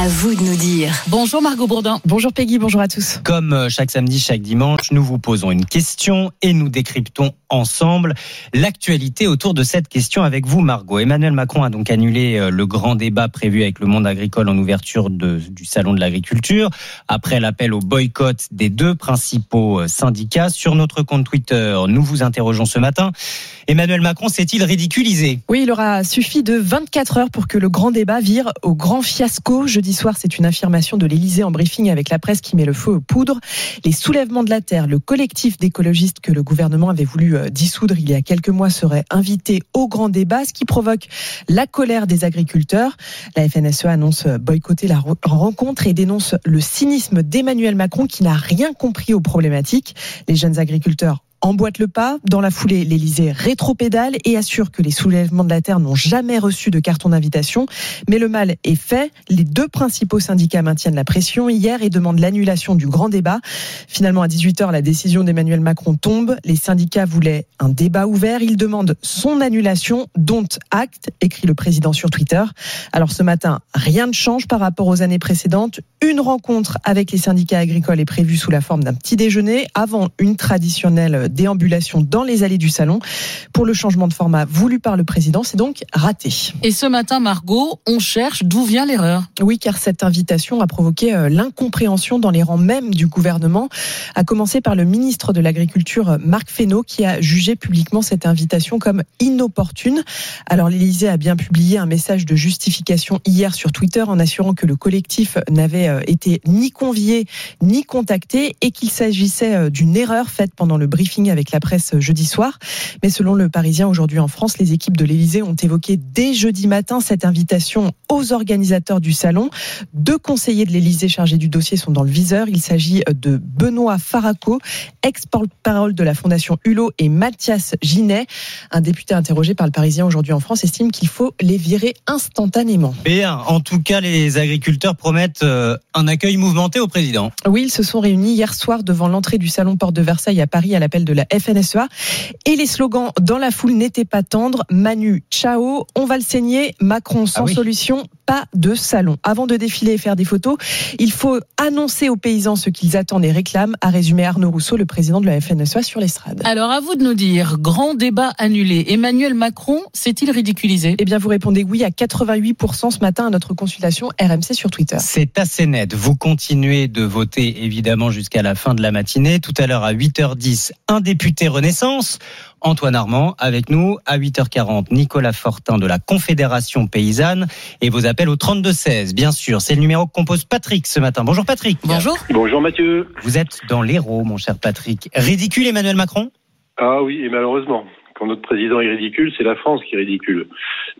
À vous de nous dire. Bonjour Margot Bourdin. Bonjour Peggy, bonjour à tous. Comme euh, chaque samedi, chaque dimanche, nous vous posons une question et nous décryptons ensemble l'actualité autour de cette question avec vous, Margot. Emmanuel Macron a donc annulé euh, le grand débat prévu avec le monde agricole en ouverture de, du Salon de l'agriculture, après l'appel au boycott des deux principaux euh, syndicats. Sur notre compte Twitter, nous vous interrogeons ce matin. Emmanuel Macron s'est-il ridiculisé? Oui, il aura suffi de 24 heures pour que le grand débat vire au grand fiasco. Jeudi soir, c'est une affirmation de l'Élysée en briefing avec la presse qui met le feu aux poudres. Les soulèvements de la terre, le collectif d'écologistes que le gouvernement avait voulu euh, dissoudre il y a quelques mois serait invité au grand débat, ce qui provoque la colère des agriculteurs. La FNSE annonce boycotter la rencontre et dénonce le cynisme d'Emmanuel Macron qui n'a rien compris aux problématiques. Les jeunes agriculteurs emboîte le pas. Dans la foulée, l'Elysée rétropédale et assure que les soulèvements de la terre n'ont jamais reçu de carton d'invitation. Mais le mal est fait. Les deux principaux syndicats maintiennent la pression hier et demandent l'annulation du grand débat. Finalement, à 18h, la décision d'Emmanuel Macron tombe. Les syndicats voulaient un débat ouvert. Ils demandent son annulation, dont acte, écrit le président sur Twitter. Alors ce matin, rien ne change par rapport aux années précédentes. Une rencontre avec les syndicats agricoles est prévue sous la forme d'un petit déjeuner avant une traditionnelle déambulation dans les allées du salon. Pour le changement de format voulu par le président, c'est donc raté. Et ce matin, Margot, on cherche d'où vient l'erreur. Oui, car cette invitation a provoqué euh, l'incompréhension dans les rangs même du gouvernement, à commencer par le ministre de l'Agriculture, Marc Fesneau, qui a jugé publiquement cette invitation comme inopportune. Alors l'Élysée a bien publié un message de justification hier sur Twitter en assurant que le collectif n'avait euh, été ni convié ni contacté et qu'il s'agissait euh, d'une erreur faite pendant le briefing avec la presse jeudi soir. Mais selon le Parisien aujourd'hui en France, les équipes de l'Elysée ont évoqué dès jeudi matin cette invitation aux organisateurs du salon. Deux conseillers de l'Elysée chargés du dossier sont dans le viseur. Il s'agit de Benoît Faraco, ex-porte-parole de la Fondation Hulot, et Mathias Ginet. Un député interrogé par le Parisien aujourd'hui en France estime qu'il faut les virer instantanément. En tout cas, les agriculteurs promettent euh, un accueil mouvementé au président. Oui, ils se sont réunis hier soir devant l'entrée du salon Porte de Versailles à Paris à l'appel de la FNSEA. Et les slogans dans la foule n'étaient pas tendres. Manu, ciao, on va le saigner. Macron sans ah solution, pas de salon. Avant de défiler et faire des photos, il faut annoncer aux paysans ce qu'ils attendent et réclament, a résumé Arnaud Rousseau, le président de la FNSEA sur l'estrade. Alors à vous de nous dire, grand débat annulé. Emmanuel Macron s'est-il ridiculisé? Eh bien vous répondez oui à 88% ce matin à notre consultation RMC sur Twitter. C'est assez net. Vous continuez de voter évidemment jusqu'à la fin de la matinée. Tout à l'heure à 8h10, un député Renaissance. Antoine Armand avec nous à 8h40. Nicolas Fortin de la Confédération paysanne et vos appels au 32-16. Bien sûr, c'est le numéro que compose Patrick ce matin. Bonjour Patrick. Bonjour. Bonjour Mathieu. Vous êtes dans l'héros, mon cher Patrick. Ridicule Emmanuel Macron? Ah oui, et malheureusement notre président est ridicule, c'est la France qui est ridicule.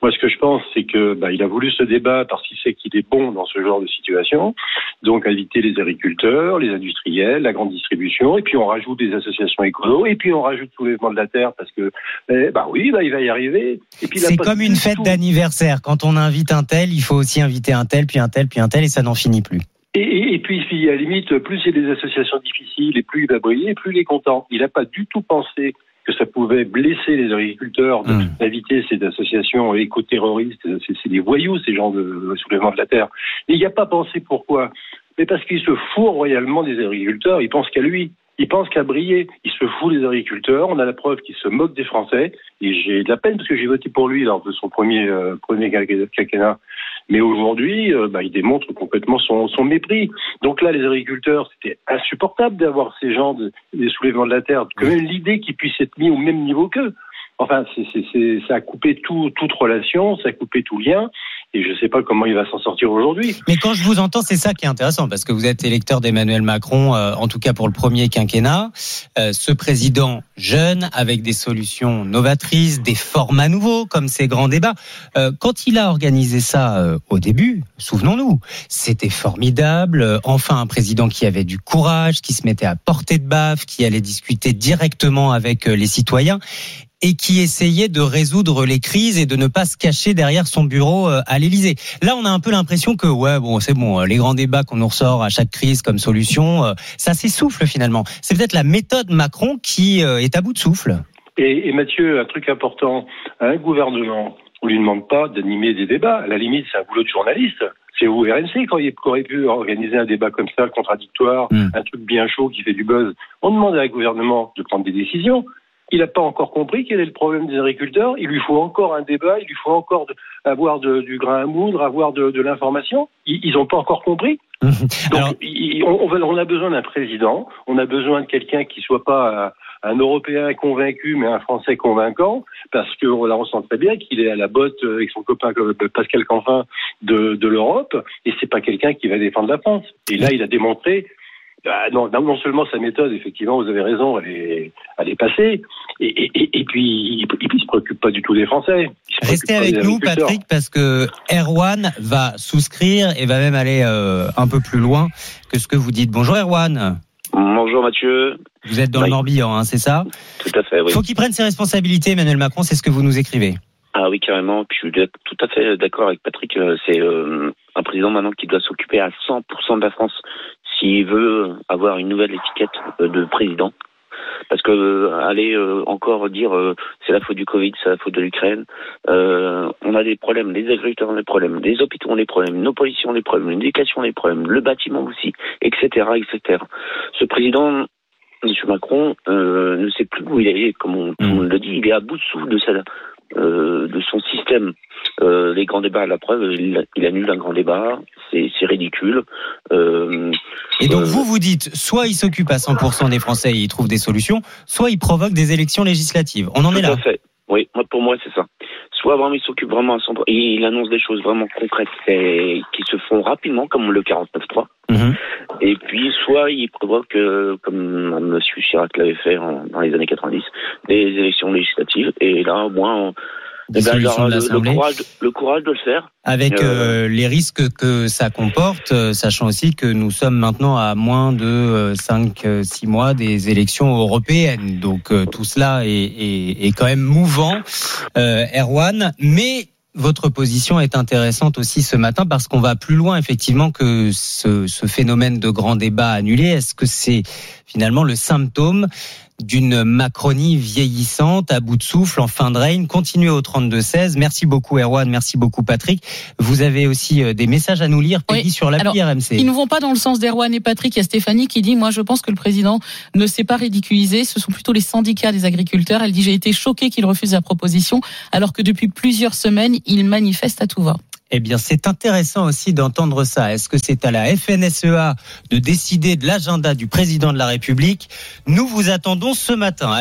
Moi, ce que je pense, c'est que bah, il a voulu ce débat parce qu'il sait qu'il est bon dans ce genre de situation. Donc, inviter les agriculteurs, les industriels, la grande distribution, et puis on rajoute des associations écolo, et puis on rajoute soulèvement de la terre parce que, eh, bah oui, bah, il va y arriver. C'est comme une fête d'anniversaire. Quand on invite un tel, il faut aussi inviter un tel, puis un tel, puis un tel, et ça n'en finit plus. Et, et, puis, à la limite, plus il y a des associations difficiles et plus il va briller, plus il est content. Il n'a pas du tout pensé que ça pouvait blesser les agriculteurs mmh. d'inviter ces associations éco-terroristes. C'est des voyous, ces gens de soulèvement de la terre. Il n'y a pas pensé pourquoi. Mais parce qu'il se fout royalement des agriculteurs, il pense qu'à lui. Il pense qu'à briller. Il se fout des agriculteurs. On a la preuve qu'il se moque des Français. Et j'ai de la peine parce que j'ai voté pour lui lors de son premier, euh, premier quinquennat. Mais aujourd'hui, euh, bah, il démontre complètement son, son, mépris. Donc là, les agriculteurs, c'était insupportable d'avoir ces gens de, des soulèvements de la terre. Que même l'idée qu'ils puissent être mis au même niveau qu'eux. Enfin, c'est, ça a coupé tout, toute relation, ça a coupé tout lien et je ne sais pas comment il va s'en sortir aujourd'hui. Mais quand je vous entends, c'est ça qui est intéressant, parce que vous êtes électeur d'Emmanuel Macron, euh, en tout cas pour le premier quinquennat. Euh, ce président jeune, avec des solutions novatrices, des formats nouveaux, comme ces grands débats. Euh, quand il a organisé ça au début, souvenons-nous, c'était formidable. enfin, un président qui avait du courage, qui se mettait à portée de baffe, qui allait discuter directement avec les citoyens et qui essayait de résoudre les crises et de ne pas se cacher derrière son bureau euh, à l'Élysée. Là, on a un peu l'impression que ouais, bon, c'est bon, euh, les grands débats qu'on nous ressort à chaque crise comme solution, euh, ça s'essouffle finalement. C'est peut-être la méthode Macron qui est à bout de souffle. Et, et Mathieu, un truc important, un gouvernement, on lui demande pas d'animer des débats. À la limite, c'est un boulot de journaliste. C'est vous, RNC, quand il aurait pu organiser un débat comme ça, contradictoire, Mm. un truc bien chaud qui fait du buzz. On demande à un gouvernement de prendre des décisions. Il n'a pas encore compris quel est le problème des agriculteurs. Il lui faut encore un débat, il lui faut encore de- avoir de- du grain à moudre, avoir de, de l'information. Ils n'ont pas encore compris. Donc, Alors- il- on, on on a besoin d'un président, on a besoin de quelqu'un qui soit pas un, un Européen convaincu, mais un Français convaincant, parce qu'on la ressent très bien qu'il est à la botte avec son copain euh, Pascal Canfin de, de l'Europe, et c'est pas quelqu'un qui va défendre la France. Et là, il a démontré. Bah, non, non seulement sa méthode, effectivement, vous avez raison, elle est, elle est passée, et, et, et, et puis il, il se préoccupe pas du tout des Français. Il Restez avec nous. Patrick, parce que Erwan va souscrire et va même aller euh, un peu plus loin que ce que vous dites. Bonjour Erwan. Bonjour Mathieu. Vous êtes dans le Oui. Morbihan, hein, c'est ça Tout à fait, oui. Faut qu'il prenne ses responsabilités, Emmanuel Macron, c'est ce que vous nous écrivez. Ah oui, carrément. Puis je suis tout à fait d'accord avec Patrick. Euh, C'est euh, un président maintenant qui doit s'occuper à 100% de la France s'il veut avoir une nouvelle étiquette euh, de président. Parce que euh, aller euh, encore dire euh, c'est la faute du Covid, c'est la faute de l'Ukraine, euh, on a des problèmes, les agriculteurs ont des problèmes, les hôpitaux ont des problèmes, nos policiers ont des problèmes, l'éducation a des problèmes, le bâtiment aussi, etc., etc. Ce président, M. Macron, euh, ne sait plus où il est, comme on- tout le monde le dit, il est à bout de souffle de, sa, euh, de son système. Euh, les grands débats, à la preuve, il, il annule un grand débat, c'est ridicule. Euh, Et donc Euh, vous vous dites, soit il s'occupe à 100% des Français et il trouve des solutions, soit il provoque des élections législatives. On en est tout là. à fait. Oui, pour moi, c'est ça. Soit vraiment, il s'occupe vraiment à 100%, et il annonce des choses vraiment concrètes et qui se font rapidement, comme le 49.3. Mhm. Et puis, soit il provoque, euh, comme M. Chirac l'avait fait en- dans les années 90, des élections législatives. Et là, au moins, on, eh ben, le, courage, le courage de le faire. Avec Euh, euh, les risques que ça comporte, euh, sachant aussi que nous sommes maintenant à moins de 5-6 mois des élections européennes. Donc euh, tout cela est, est, est quand même mouvant, euh, Erwan. Mais votre position est intéressante aussi ce matin parce qu'on va plus loin effectivement que ce, ce phénomène de grand débat annulé. Est-ce que c'est finalement le symptôme d'une Macronie vieillissante, à bout de souffle, en fin de règne. Continuez au 32-16. Merci beaucoup Erwan, merci beaucoup Patrick. Vous avez aussi euh, des messages à nous lire, Peggy, Oui. sur l'appli RMC. Ils ne vont pas dans le sens d'Erwan et Patrick. Il y a Stéphanie qui dit, moi, je pense que le président ne s'est pas ridiculisé. Ce sont plutôt les syndicats des agriculteurs. Elle dit, j'ai été choquée qu'il refuse la proposition, alors que depuis plusieurs semaines, il manifeste à tout va. Eh bien, c'est intéressant aussi d'entendre ça. Est-ce que c'est à la FNSEA de décider de l'agenda du président de la République? Nous vous attendons ce matin.